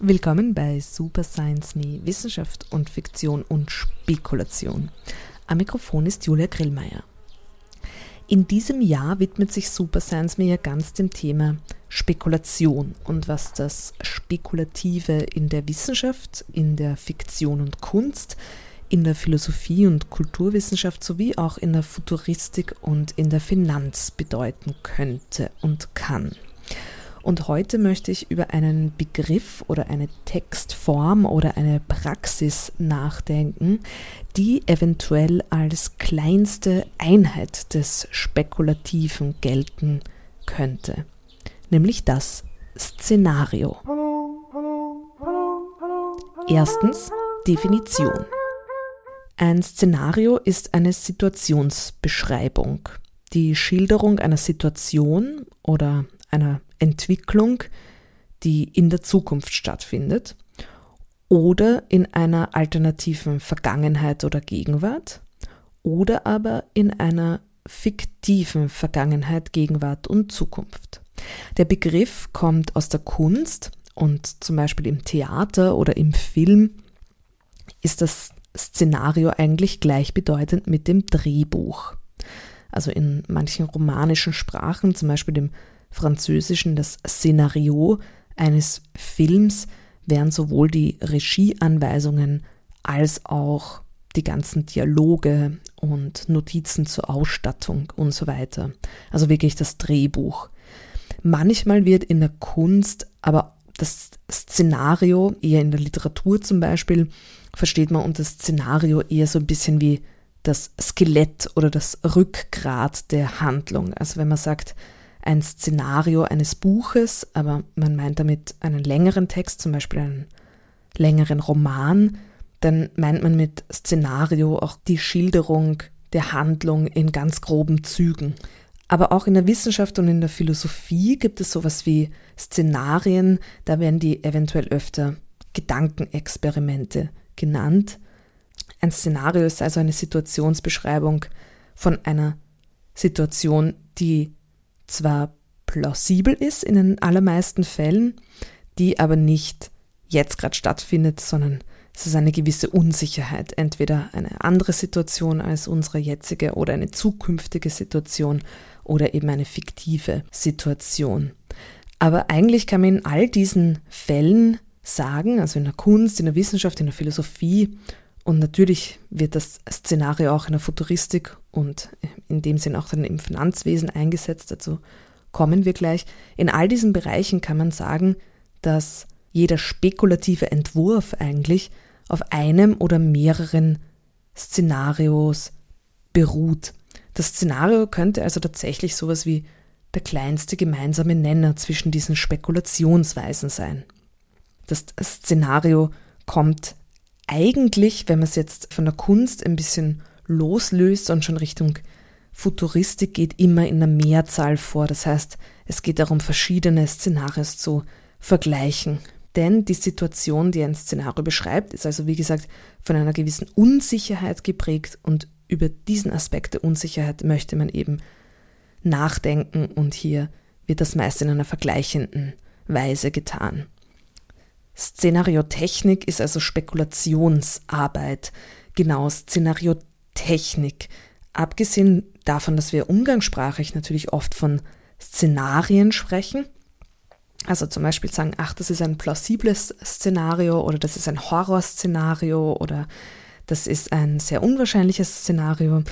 Willkommen bei Super Science Me, Wissenschaft und Fiktion und Spekulation. Am Mikrofon ist Julia Grillmeier. In diesem Jahr widmet sich Super Science Me ja ganz dem Thema Spekulation und was das Spekulative in der Wissenschaft, in der Fiktion und Kunst, in der Philosophie und Kulturwissenschaft sowie auch in der Futuristik und in der Finanz bedeuten könnte und kann. Und heute möchte ich über einen Begriff oder eine Textform oder eine Praxis nachdenken, die eventuell als kleinste Einheit des Spekulativen gelten könnte, nämlich das Szenario. Erstens Definition. Ein Szenario ist eine Situationsbeschreibung, die Schilderung einer Situation oder einer Entwicklung, die in der Zukunft stattfindet oder in einer alternativen Vergangenheit oder Gegenwart oder aber in einer fiktiven Vergangenheit, Gegenwart und Zukunft. Der Begriff kommt aus der Kunst und zum Beispiel im Theater oder im Film ist das Szenario eigentlich gleichbedeutend mit dem Drehbuch. Also in manchen romanischen Sprachen, zum Beispiel dem Französischen das Szenario eines Films, wären sowohl die Regieanweisungen als auch die ganzen Dialoge und Notizen zur Ausstattung und so weiter. Also wirklich das Drehbuch. Manchmal wird in der Kunst aber das Szenario, eher in der Literatur zum Beispiel, versteht man unter Szenario eher so ein bisschen wie das Skelett oder das Rückgrat der Handlung. Also wenn man sagt, ein Szenario eines Buches, aber man meint damit einen längeren Text, zum Beispiel einen längeren Roman, dann meint man mit Szenario auch die Schilderung der Handlung in ganz groben Zügen. Aber auch in der Wissenschaft und in der Philosophie gibt es sowas wie Szenarien, da werden die eventuell öfter Gedankenexperimente genannt. Ein Szenario ist also eine Situationsbeschreibung von einer Situation, die zwar plausibel ist in den allermeisten Fällen, die aber nicht jetzt gerade stattfindet, sondern es ist eine gewisse Unsicherheit, entweder eine andere Situation als unsere jetzige oder eine zukünftige Situation oder eben eine fiktive Situation. Aber eigentlich kann man in all diesen Fällen sagen, also in der Kunst, in der Wissenschaft, in der Philosophie und natürlich wird das Szenario auch in der Futuristik und in dem Sinn auch dann im Finanzwesen eingesetzt, dazu kommen wir gleich. In all diesen Bereichen kann man sagen, dass jeder spekulative Entwurf eigentlich auf einem oder mehreren Szenarios beruht. Das Szenario könnte also tatsächlich sowas wie der kleinste gemeinsame Nenner zwischen diesen Spekulationsweisen sein. Das Szenario kommt eigentlich, wenn man es jetzt von der Kunst ein bisschen loslöst und schon Richtung Futuristik geht, immer in einer Mehrzahl vor. Das heißt, es geht darum, verschiedene Szenarios zu vergleichen. Denn die Situation, die ein Szenario beschreibt, ist also, wie gesagt, von einer gewissen Unsicherheit geprägt und über diesen Aspekt der Unsicherheit möchte man eben nachdenken und hier wird das meist in einer vergleichenden Weise getan. Szenariotechnik ist also Spekulationsarbeit. Genau, Szenariotechnik. Abgesehen davon, dass wir umgangssprachlich natürlich oft von Szenarien sprechen, also zum Beispiel sagen, ach, das ist ein plausibles Szenario oder das ist ein Horrorszenario oder das ist ein sehr unwahrscheinliches Szenario,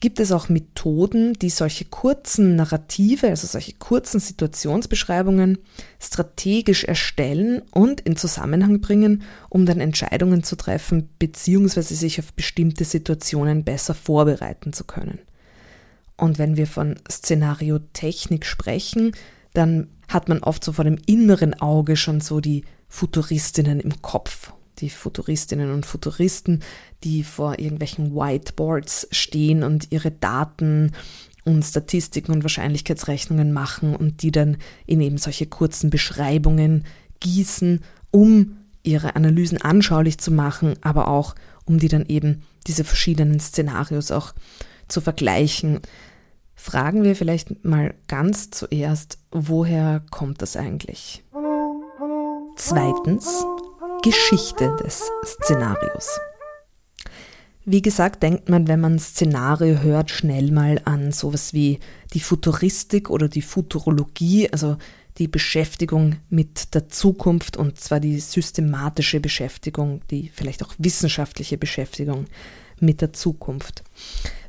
gibt es auch Methoden, die solche kurzen Narrative, also solche kurzen Situationsbeschreibungen strategisch erstellen und in Zusammenhang bringen, um dann Entscheidungen zu treffen bzw. sich auf bestimmte Situationen besser vorbereiten zu können. Und wenn wir von Szenariotechnik sprechen, dann hat man oft so vor dem inneren Auge schon so die Futuristinnen im Kopf die Futuristinnen und Futuristen, die vor irgendwelchen Whiteboards stehen und ihre Daten und Statistiken und Wahrscheinlichkeitsrechnungen machen und die dann in eben solche kurzen Beschreibungen gießen, um ihre Analysen anschaulich zu machen, aber auch um die dann eben diese verschiedenen Szenarios auch zu vergleichen. Fragen wir vielleicht mal ganz zuerst, woher kommt das eigentlich? Zweitens, Geschichte des Szenarios. Wie gesagt, denkt man, wenn man Szenario hört, schnell mal an sowas wie die Futuristik oder die Futurologie, also die Beschäftigung mit der Zukunft und zwar die systematische Beschäftigung, die vielleicht auch wissenschaftliche Beschäftigung mit der Zukunft.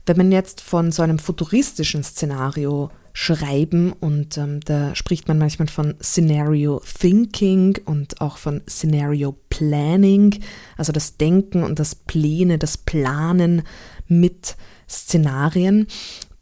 Wenn man jetzt von so einem futuristischen Szenario schreiben und ähm, da spricht man manchmal von Scenario Thinking und auch von Scenario Planning, also das Denken und das Pläne, das Planen mit Szenarien,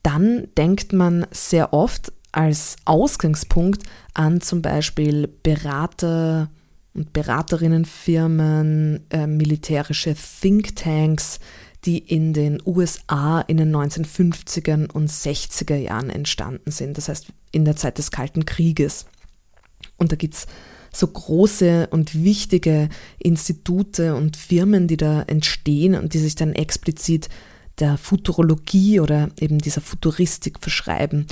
dann denkt man sehr oft als Ausgangspunkt an zum Beispiel Berater und Beraterinnenfirmen, äh, militärische Thinktanks, die in den USA in den 1950er und 60er Jahren entstanden sind, das heißt in der Zeit des Kalten Krieges. Und da gibt es so große und wichtige Institute und Firmen, die da entstehen und die sich dann explizit der Futurologie oder eben dieser Futuristik verschreiben.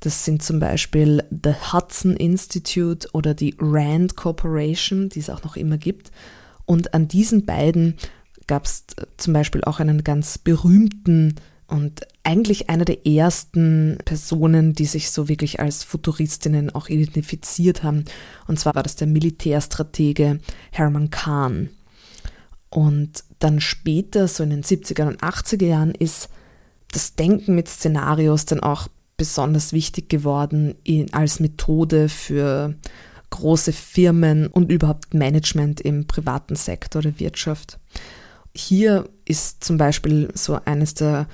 Das sind zum Beispiel The Hudson Institute oder die Rand Corporation, die es auch noch immer gibt. Und an diesen beiden gab es zum Beispiel auch einen ganz berühmten und eigentlich einer der ersten Personen, die sich so wirklich als Futuristinnen auch identifiziert haben. Und zwar war das der Militärstratege Hermann Kahn. Und dann später, so in den 70er und 80er Jahren, ist das Denken mit Szenarios dann auch besonders wichtig geworden als Methode für große Firmen und überhaupt Management im privaten Sektor der Wirtschaft. Hier ist zum Beispiel so eines der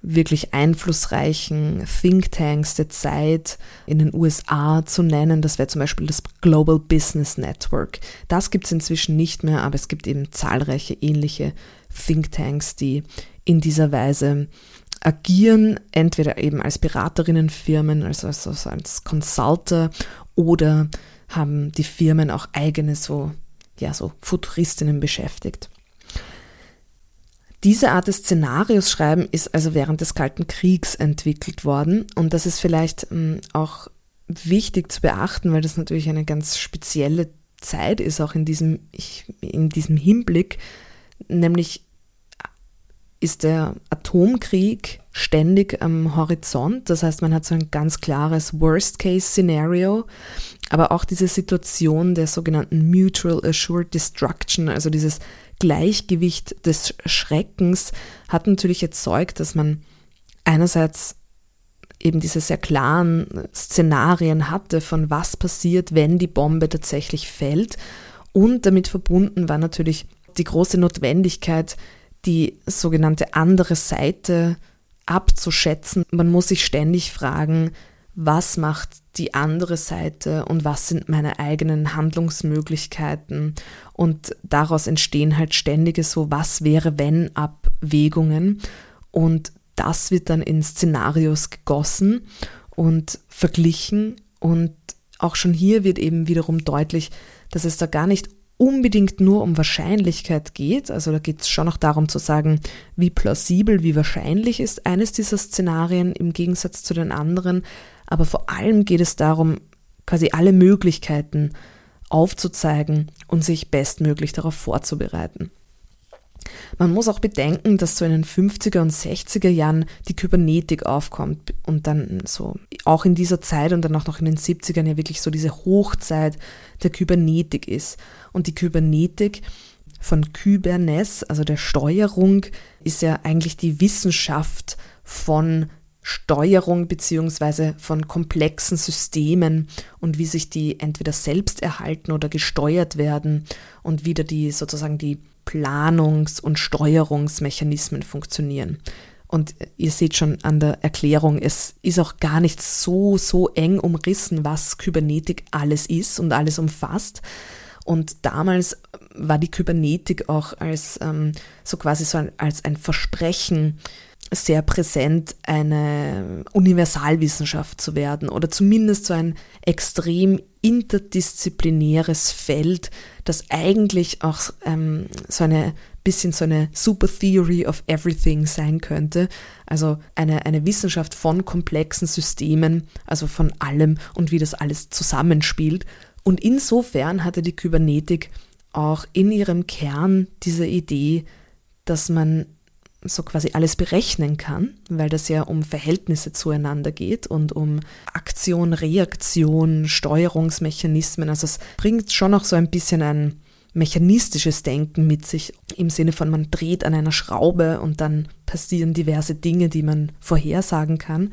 wirklich einflussreichen Thinktanks der Zeit in den USA zu nennen. Das wäre zum Beispiel das Global Business Network. Das gibt es inzwischen nicht mehr, aber es gibt eben zahlreiche ähnliche Thinktanks, die in dieser Weise agieren, entweder eben als Beraterinnenfirmen, also, also als Consulter oder haben die Firmen auch eigene so, ja, so Futuristinnen beschäftigt. Diese Art des Szenarios schreiben ist also während des Kalten Kriegs entwickelt worden und das ist vielleicht ähm, auch wichtig zu beachten, weil das natürlich eine ganz spezielle Zeit ist, auch in diesem, in diesem Hinblick, nämlich ist der Atomkrieg ständig am Horizont. Das heißt, man hat so ein ganz klares Worst-Case-Szenario, aber auch diese Situation der sogenannten Mutual Assured Destruction, also dieses Gleichgewicht des Schreckens, hat natürlich erzeugt, dass man einerseits eben diese sehr klaren Szenarien hatte, von was passiert, wenn die Bombe tatsächlich fällt. Und damit verbunden war natürlich die große Notwendigkeit, die sogenannte andere Seite abzuschätzen. Man muss sich ständig fragen, was macht die andere Seite und was sind meine eigenen Handlungsmöglichkeiten. Und daraus entstehen halt ständige so, was wäre wenn Abwägungen. Und das wird dann in Szenarios gegossen und verglichen. Und auch schon hier wird eben wiederum deutlich, dass es da gar nicht unbedingt nur um Wahrscheinlichkeit geht. Also da geht es schon noch darum zu sagen, wie plausibel, wie wahrscheinlich ist eines dieser Szenarien im Gegensatz zu den anderen. Aber vor allem geht es darum, quasi alle Möglichkeiten aufzuzeigen und sich bestmöglich darauf vorzubereiten. Man muss auch bedenken, dass so in den 50er und 60er Jahren die Kybernetik aufkommt und dann so auch in dieser Zeit und dann auch noch in den 70ern ja wirklich so diese Hochzeit der Kybernetik ist. Und die Kybernetik von Kybernes, also der Steuerung, ist ja eigentlich die Wissenschaft von Steuerung beziehungsweise von komplexen Systemen und wie sich die entweder selbst erhalten oder gesteuert werden und wieder die sozusagen die Planungs- und Steuerungsmechanismen funktionieren. Und ihr seht schon an der Erklärung, es ist auch gar nicht so, so eng umrissen, was Kybernetik alles ist und alles umfasst. Und damals war die Kybernetik auch als ähm, so quasi so ein, als ein Versprechen sehr präsent, eine Universalwissenschaft zu werden oder zumindest so ein extrem interdisziplinäres Feld, das eigentlich auch ähm, so eine bisschen so eine Super Theory of Everything sein könnte. Also eine, eine Wissenschaft von komplexen Systemen, also von allem und wie das alles zusammenspielt. Und insofern hatte die Kybernetik auch in ihrem Kern diese Idee, dass man so quasi alles berechnen kann, weil das ja um Verhältnisse zueinander geht und um Aktion, Reaktion, Steuerungsmechanismen. Also es bringt schon auch so ein bisschen ein mechanistisches Denken mit sich, im Sinne von man dreht an einer Schraube und dann passieren diverse Dinge, die man vorhersagen kann.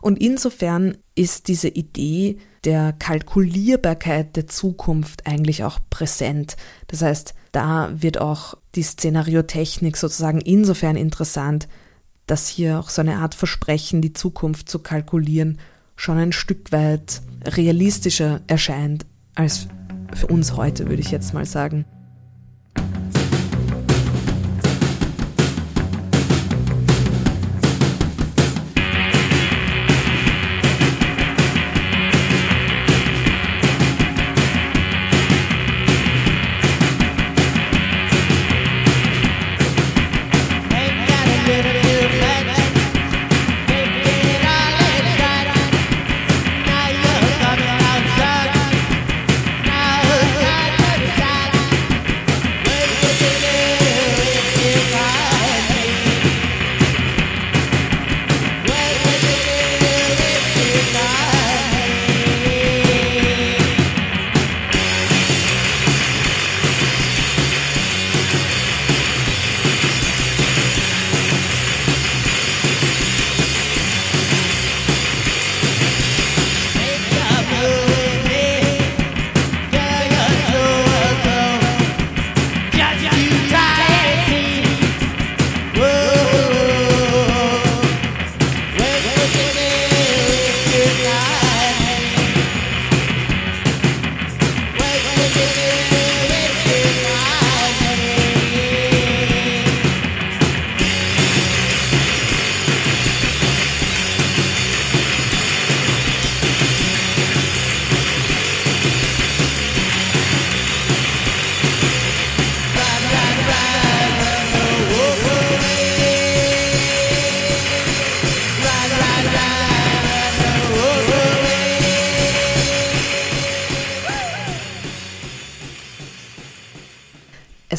Und insofern ist diese Idee der Kalkulierbarkeit der Zukunft eigentlich auch präsent. Das heißt, da wird auch die Szenariotechnik sozusagen insofern interessant, dass hier auch so eine Art Versprechen, die Zukunft zu kalkulieren, schon ein Stück weit realistischer erscheint als für uns heute, würde ich jetzt mal sagen.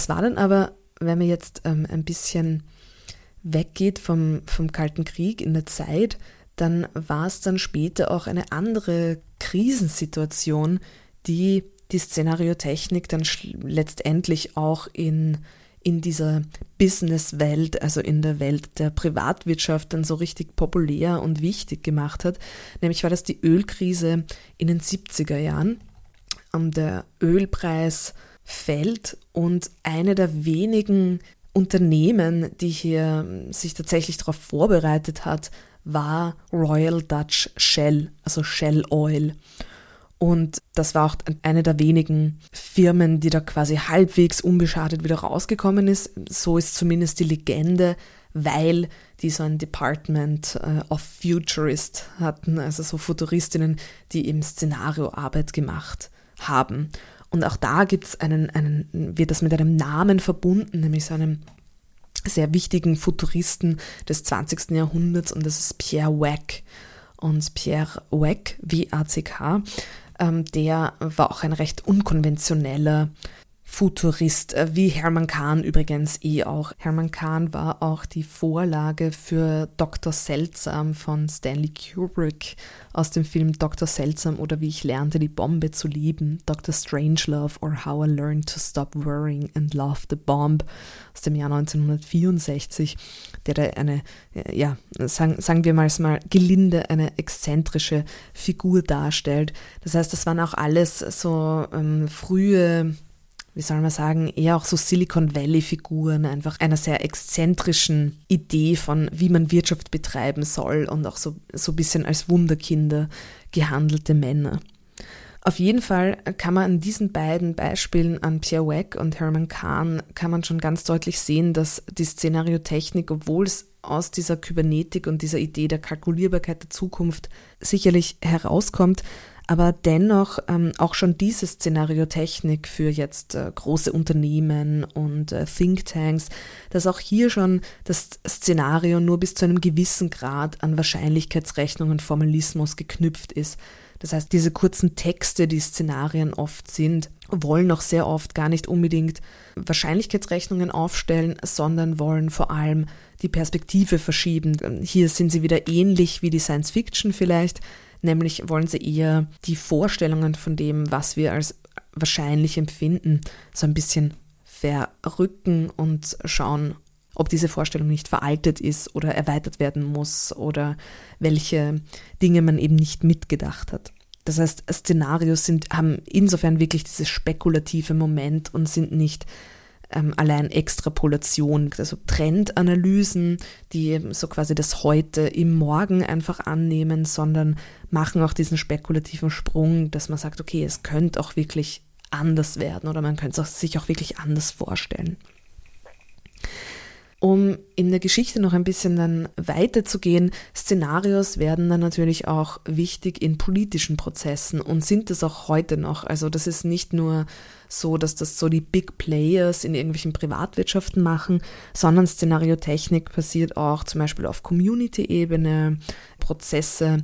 War dann aber, wenn man jetzt ähm, ein bisschen weggeht vom, vom Kalten Krieg in der Zeit, dann war es dann später auch eine andere Krisensituation, die die Szenariotechnik dann letztendlich auch in, in dieser Businesswelt, also in der Welt der Privatwirtschaft dann so richtig populär und wichtig gemacht hat. Nämlich war das die Ölkrise in den 70er Jahren. Der Ölpreis fällt und eine der wenigen Unternehmen, die hier sich tatsächlich darauf vorbereitet hat, war Royal Dutch Shell, also Shell Oil. Und das war auch eine der wenigen Firmen, die da quasi halbwegs unbeschadet wieder rausgekommen ist. So ist zumindest die Legende, weil die so ein Department äh, of Futurist hatten, also so Futuristinnen, die im Szenario Arbeit gemacht haben. Und auch da gibt's einen, einen, wird das mit einem Namen verbunden, nämlich so einem sehr wichtigen Futuristen des 20. Jahrhunderts und das ist Pierre Wack. Und Pierre Wack, W-A-C-K, ähm, der war auch ein recht unkonventioneller Futurist, äh, wie Hermann Kahn übrigens eh auch. Hermann Kahn war auch die Vorlage für Dr. Seltsam von Stanley Kubrick aus dem Film Dr. Seltsam oder wie ich lernte, die Bombe zu lieben, Dr. Strangelove or How I Learned to Stop Worrying and Love the Bomb aus dem Jahr 1964, der da eine, äh, ja, sagen, sagen wir mal, mal gelinde, eine exzentrische Figur darstellt. Das heißt, das waren auch alles so ähm, frühe wie soll man sagen, eher auch so Silicon Valley-Figuren, einfach einer sehr exzentrischen Idee von, wie man Wirtschaft betreiben soll und auch so, so ein bisschen als Wunderkinder gehandelte Männer. Auf jeden Fall kann man an diesen beiden Beispielen an Pierre Wack und Herman Kahn kann man schon ganz deutlich sehen, dass die Szenariotechnik, obwohl es aus dieser Kybernetik und dieser Idee der Kalkulierbarkeit der Zukunft sicherlich herauskommt, Aber dennoch ähm, auch schon diese Szenariotechnik für jetzt äh, große Unternehmen und äh, Thinktanks, dass auch hier schon das Szenario nur bis zu einem gewissen Grad an Wahrscheinlichkeitsrechnung und Formalismus geknüpft ist. Das heißt, diese kurzen Texte, die Szenarien oft sind, wollen auch sehr oft gar nicht unbedingt Wahrscheinlichkeitsrechnungen aufstellen, sondern wollen vor allem die Perspektive verschieben. Hier sind sie wieder ähnlich wie die Science Fiction vielleicht, Nämlich wollen sie eher die Vorstellungen von dem, was wir als wahrscheinlich empfinden, so ein bisschen verrücken und schauen, ob diese Vorstellung nicht veraltet ist oder erweitert werden muss oder welche Dinge man eben nicht mitgedacht hat. Das heißt, Szenarios sind, haben insofern wirklich dieses spekulative Moment und sind nicht ähm, allein Extrapolation, also Trendanalysen, die so quasi das Heute im Morgen einfach annehmen, sondern machen auch diesen spekulativen Sprung, dass man sagt, okay, es könnte auch wirklich anders werden oder man könnte es sich auch wirklich anders vorstellen. Um in der Geschichte noch ein bisschen dann weiterzugehen, Szenarios werden dann natürlich auch wichtig in politischen Prozessen und sind es auch heute noch. Also das ist nicht nur so, dass das so die Big Players in irgendwelchen Privatwirtschaften machen, sondern Szenariotechnik passiert auch zum Beispiel auf Community-Ebene, Prozesse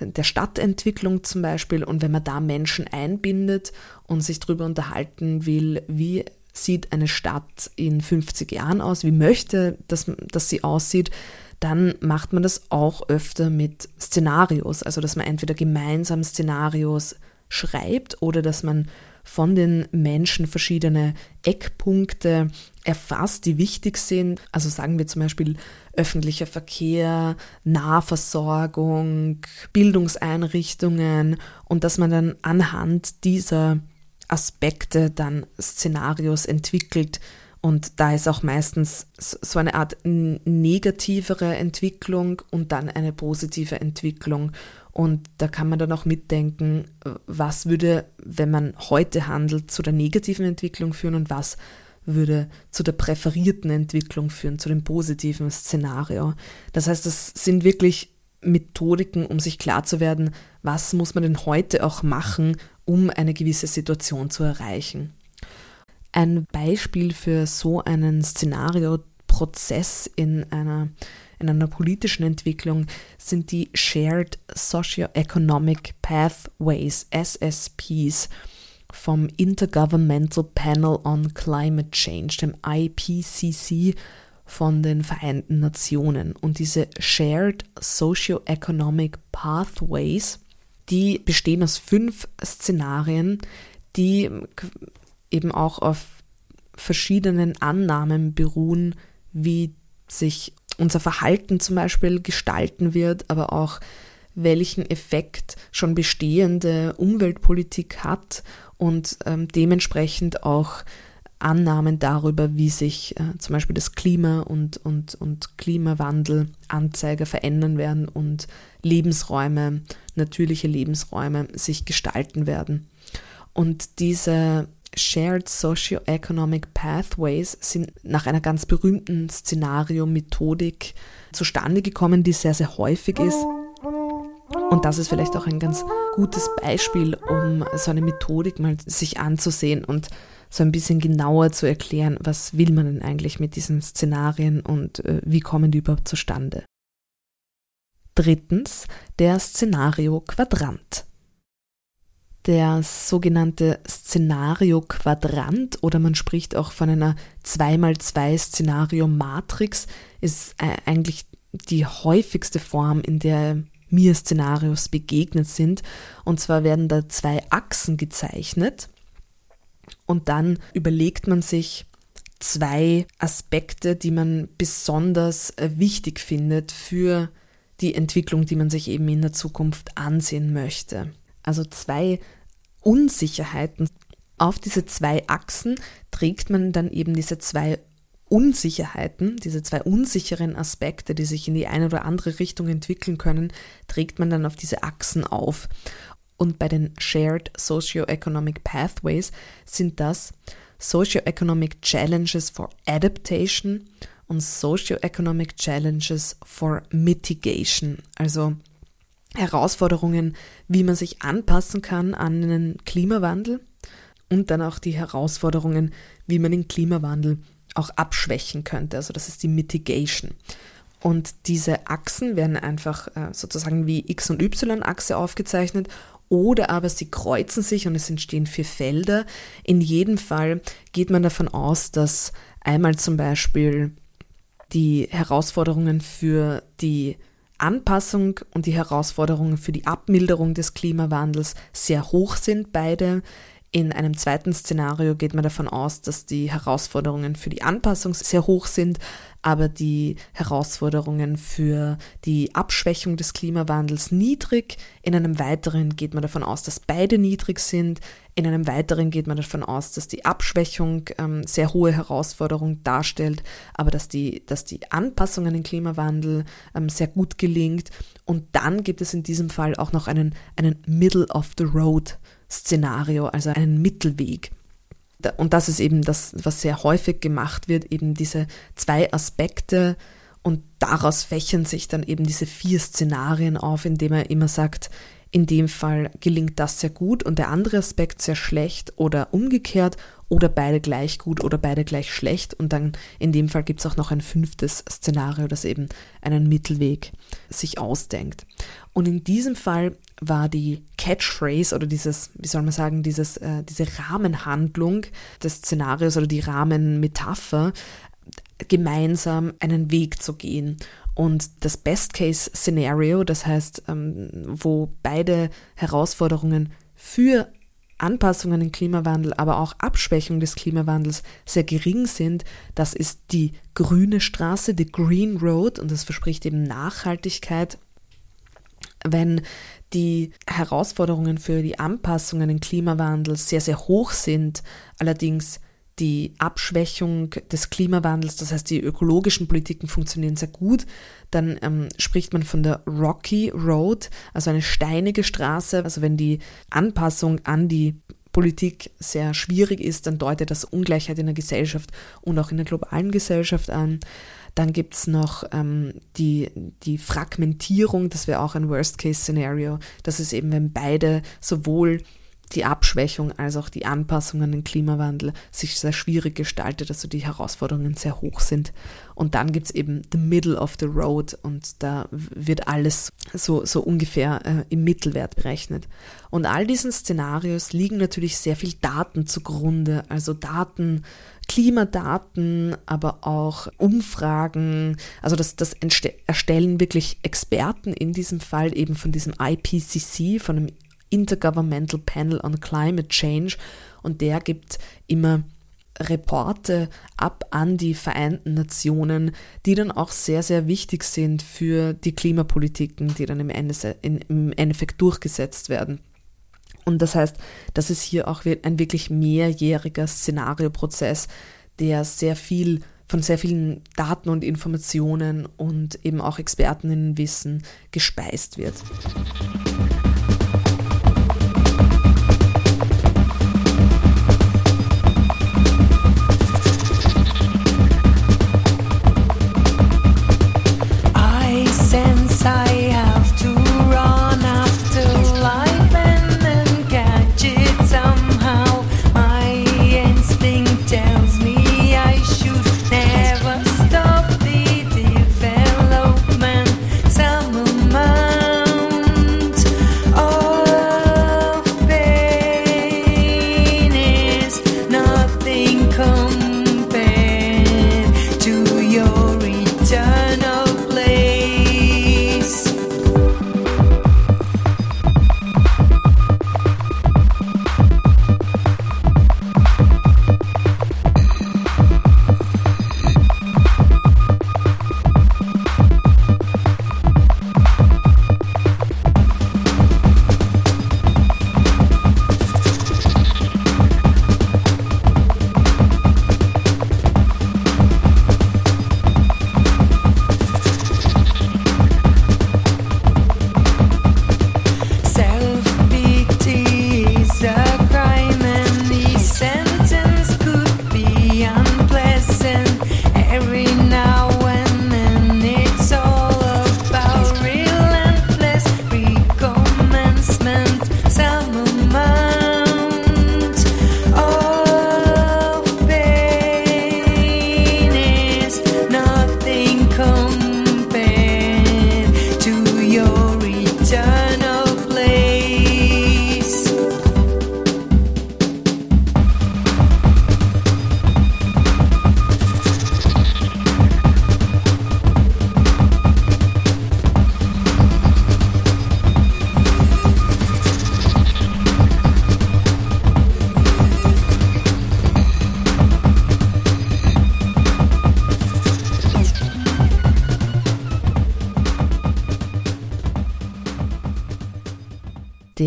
der Stadtentwicklung zum Beispiel. Und wenn man da Menschen einbindet und sich darüber unterhalten will, wie sieht eine Stadt in 50 Jahren aus, wie möchte, dass, dass sie aussieht, dann macht man das auch öfter mit Szenarios, also dass man entweder gemeinsam Szenarios schreibt oder dass man von den Menschen verschiedene Eckpunkte erfasst, die wichtig sind. Also sagen wir zum Beispiel öffentlicher Verkehr, Nahversorgung, Bildungseinrichtungen und dass man dann anhand dieser Aspekte dann Szenarios entwickelt. Und da ist auch meistens so eine Art negativere Entwicklung und dann eine positive Entwicklung. Und da kann man dann auch mitdenken, was würde, wenn man heute handelt, zu der negativen Entwicklung führen und was würde zu der präferierten Entwicklung führen, zu dem positiven Szenario. Das heißt, das sind wirklich Methodiken, um sich klar zu werden, was muss man denn heute auch machen, um eine gewisse Situation zu erreichen. Ein Beispiel für so einen Szenarioprozess in einer, in einer politischen Entwicklung sind die Shared Socioeconomic Pathways, SSPs, vom Intergovernmental Panel on Climate Change, dem IPCC von den Vereinten Nationen. Und diese Shared Socioeconomic Pathways die bestehen aus fünf Szenarien, die eben auch auf verschiedenen Annahmen beruhen, wie sich unser Verhalten zum Beispiel gestalten wird, aber auch welchen Effekt schon bestehende Umweltpolitik hat und ähm, dementsprechend auch Annahmen darüber, wie sich äh, zum Beispiel das Klima und, und, und Klimawandelanzeiger verändern werden und Lebensräume, natürliche Lebensräume sich gestalten werden. Und diese Shared Socioeconomic Pathways sind nach einer ganz berühmten Szenario-Methodik zustande gekommen, die sehr, sehr häufig ist. Und das ist vielleicht auch ein ganz gutes Beispiel, um so eine Methodik mal sich anzusehen und so ein bisschen genauer zu erklären, was will man denn eigentlich mit diesen Szenarien und äh, wie kommen die überhaupt zustande. Drittens der Szenario-Quadrant. Der sogenannte Szenario-Quadrant oder man spricht auch von einer 2x2 Szenario-Matrix ist äh, eigentlich die häufigste Form, in der mir Szenarios begegnet sind. Und zwar werden da zwei Achsen gezeichnet und dann überlegt man sich zwei Aspekte, die man besonders äh, wichtig findet für die Entwicklung, die man sich eben in der Zukunft ansehen möchte. Also zwei Unsicherheiten. Auf diese zwei Achsen trägt man dann eben diese zwei Unsicherheiten, diese zwei unsicheren Aspekte, die sich in die eine oder andere Richtung entwickeln können, trägt man dann auf diese Achsen auf. Und bei den Shared Socioeconomic Pathways sind das Socioeconomic Challenges for Adaptation und Socioeconomic Challenges for Mitigation. Also Herausforderungen, wie man sich anpassen kann an den Klimawandel und dann auch die Herausforderungen, wie man den Klimawandel auch abschwächen könnte. Also das ist die Mitigation. Und diese Achsen werden einfach äh, sozusagen wie X- und Y-Achse aufgezeichnet oder aber sie kreuzen sich und es entstehen vier Felder. In jedem Fall geht man davon aus, dass einmal zum Beispiel die Herausforderungen für die Anpassung und die Herausforderungen für die Abmilderung des Klimawandels sehr hoch sind, beide. In einem zweiten Szenario geht man davon aus, dass die Herausforderungen für die Anpassung sehr hoch sind, aber die Herausforderungen für die Abschwächung des Klimawandels niedrig. In einem weiteren geht man davon aus, dass beide niedrig sind. In einem weiteren geht man davon aus, dass die Abschwächung ähm, sehr hohe Herausforderung darstellt, aber dass die, dass die Anpassung an den Klimawandel ähm, sehr gut gelingt. Und dann gibt es in diesem Fall auch noch einen, einen Middle of the Road Szenario, also einen Mittelweg. Und das ist eben das, was sehr häufig gemacht wird, eben diese zwei Aspekte und daraus fächern sich dann eben diese vier Szenarien auf, indem er immer sagt, in dem Fall gelingt das sehr gut und der andere Aspekt sehr schlecht oder umgekehrt oder beide gleich gut oder beide gleich schlecht. Und dann in dem Fall gibt es auch noch ein fünftes Szenario, das eben einen Mittelweg sich ausdenkt. Und in diesem Fall war die Catchphrase oder dieses, wie soll man sagen, dieses, äh, diese Rahmenhandlung des Szenarios oder die Rahmenmetapher gemeinsam einen Weg zu gehen. Und das Best-Case-Szenario, das heißt, ähm, wo beide Herausforderungen für Anpassungen an den Klimawandel, aber auch Abschwächung des Klimawandels sehr gering sind, das ist die grüne Straße, die Green Road, und das verspricht eben Nachhaltigkeit. Wenn die Herausforderungen für die Anpassung an den Klimawandel sehr, sehr hoch sind, allerdings die Abschwächung des Klimawandels, das heißt die ökologischen Politiken funktionieren sehr gut, dann ähm, spricht man von der Rocky Road, also eine steinige Straße. Also wenn die Anpassung an die Politik sehr schwierig ist, dann deutet das Ungleichheit in der Gesellschaft und auch in der globalen Gesellschaft an. Dann gibt es noch ähm, die, die Fragmentierung, das wäre auch ein Worst-Case-Szenario. Das ist eben, wenn beide sowohl die Abschwächung als auch die Anpassung an den Klimawandel sich sehr schwierig gestaltet, also die Herausforderungen sehr hoch sind. Und dann gibt es eben the middle of the road und da wird alles so, so ungefähr äh, im Mittelwert berechnet. Und all diesen Szenarios liegen natürlich sehr viel Daten zugrunde, also Daten, Klimadaten, aber auch Umfragen. Also das, das erstellen wirklich Experten in diesem Fall eben von diesem IPCC, von dem Intergovernmental Panel on Climate Change und der gibt immer Reporte ab an die Vereinten Nationen, die dann auch sehr, sehr wichtig sind für die Klimapolitiken, die dann im, Endeffekt durchgesetzt werden. Und das heißt, das ist hier auch ein wirklich mehrjähriger Szenarioprozess, der sehr viel von sehr vielen Daten und Informationen und eben auch Expertinnenwissen gespeist wird.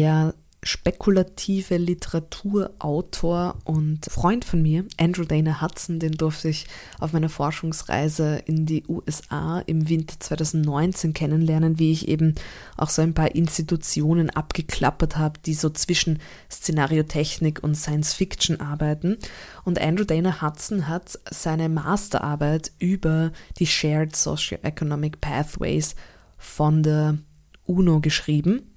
Der spekulative Literaturautor und Freund von mir, Andrew Dana Hudson, den durfte ich auf meiner Forschungsreise in die USA im Winter 2019 kennenlernen, wie ich eben auch so ein paar Institutionen abgeklappert habe, die so zwischen Szenariotechnik und Science Fiction arbeiten. Und Andrew Dana Hudson hat seine Masterarbeit über die Shared Socioeconomic Pathways von der UNO geschrieben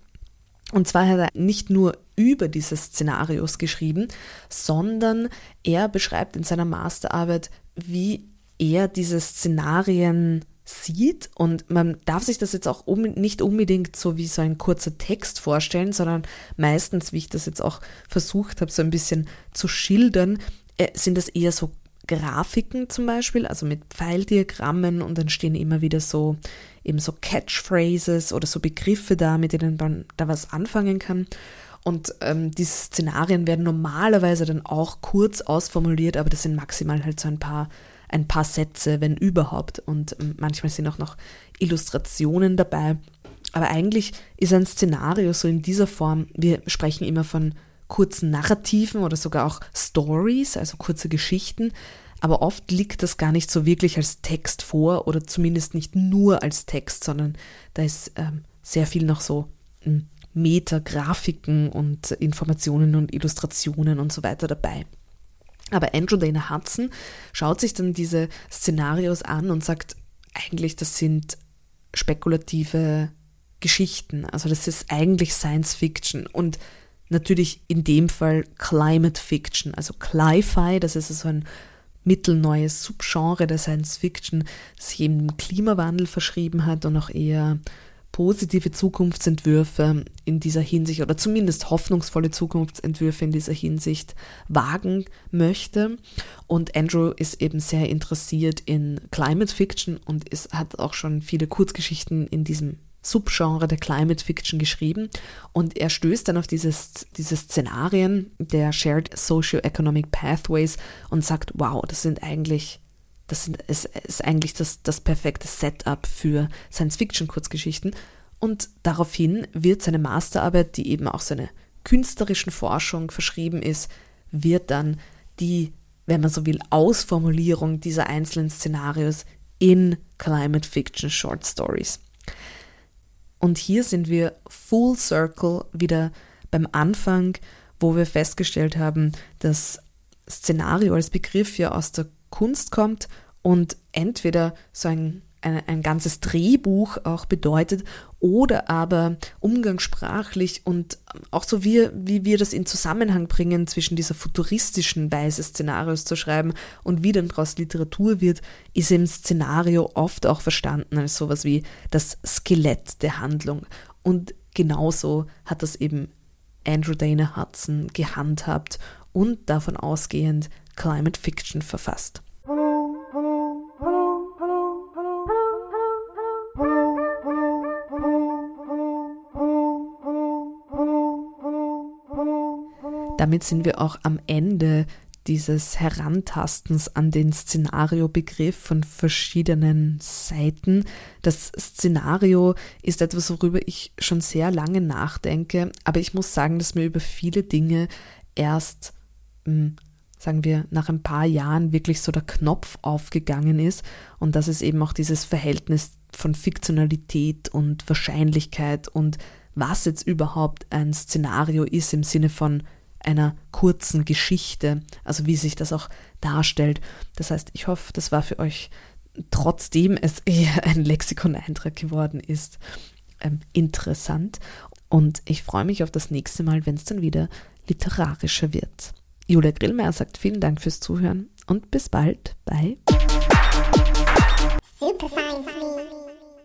und zwar hat er nicht nur über diese Szenarios geschrieben, sondern er beschreibt in seiner Masterarbeit, wie er diese Szenarien sieht. Und man darf sich das jetzt auch nicht unbedingt so wie so ein kurzer Text vorstellen, sondern meistens, wie ich das jetzt auch versucht habe, so ein bisschen zu schildern, äh, sind das eher so Grafiken zum Beispiel, also mit Pfeildiagrammen und dann stehen immer wieder so eben so Catchphrases oder so Begriffe da, mit denen man da was anfangen kann. Und ähm, diese Szenarien werden normalerweise dann auch kurz ausformuliert, aber das sind maximal halt so ein paar, ein paar Sätze, wenn überhaupt. Und ähm, manchmal sind auch noch Illustrationen dabei. Aber eigentlich ist ein Szenario so in dieser Form, wir sprechen immer von kurzen Narrativen oder sogar auch Stories, also kurze Geschichten. Aber oft liegt das gar nicht so wirklich als Text vor oder zumindest nicht nur als Text, sondern da ist ähm, sehr viel noch so ähm, Metagrafiken und Informationen und Illustrationen und so weiter dabei. Aber Andrew Dana Hudson schaut sich dann diese Szenarios an und sagt, eigentlich das sind spekulative Geschichten. Also das ist eigentlich Science Fiction. Und natürlich in dem Fall Climate Fiction, also Cli-Fi, das ist so ein mittelneues Subgenre der Science Fiction, das sich eben dem Klimawandel verschrieben hat und auch eher positive Zukunftsentwürfe in dieser Hinsicht oder zumindest hoffnungsvolle Zukunftsentwürfe in dieser Hinsicht wagen möchte. Und Andrew ist eben sehr interessiert in Climate Fiction und ist, hat auch schon viele Kurzgeschichten in diesem Subgenre der Climate Fiction geschrieben und er stößt dann auf dieses, diese Szenarien der Shared Socio-Economic Pathways und sagt, wow, das sind eigentlich, das sind, es ist eigentlich das, das perfekte Setup für Science-Fiction-Kurzgeschichten und daraufhin wird seine Masterarbeit, die eben auch seiner künstlerischen Forschung verschrieben ist, wird dann die, wenn man so will, Ausformulierung dieser einzelnen Szenarios in Climate Fiction Short Stories. Und hier sind wir full circle wieder beim Anfang, wo wir festgestellt haben, dass Szenario als Begriff ja aus der Kunst kommt und entweder so ein ein, ein ganzes Drehbuch auch bedeutet oder aber umgangssprachlich und auch so wie, wie wir das in Zusammenhang bringen zwischen dieser futuristischen Weise Szenarios zu schreiben und wie dann daraus Literatur wird, ist im Szenario oft auch verstanden als sowas wie das Skelett der Handlung. Und genauso hat das eben Andrew Dana Hudson gehandhabt und davon ausgehend Climate Fiction verfasst. Damit sind wir auch am Ende dieses Herantastens an den Szenariobegriff von verschiedenen Seiten. Das Szenario ist etwas, worüber ich schon sehr lange nachdenke, aber ich muss sagen, dass mir über viele Dinge erst, hm, sagen wir, nach ein paar Jahren wirklich so der Knopf aufgegangen ist und das ist eben auch dieses Verhältnis von Fiktionalität und Wahrscheinlichkeit und was jetzt überhaupt ein Szenario ist im Sinne von einer kurzen Geschichte, also wie sich das auch darstellt. Das heißt, ich hoffe, das war für euch, trotzdem es eher ein Lexikon-Eintrag geworden ist, ähm, interessant. Und ich freue mich auf das nächste Mal, wenn es dann wieder literarischer wird. Julia Grillmeier sagt vielen Dank fürs Zuhören und bis bald. Bye. Super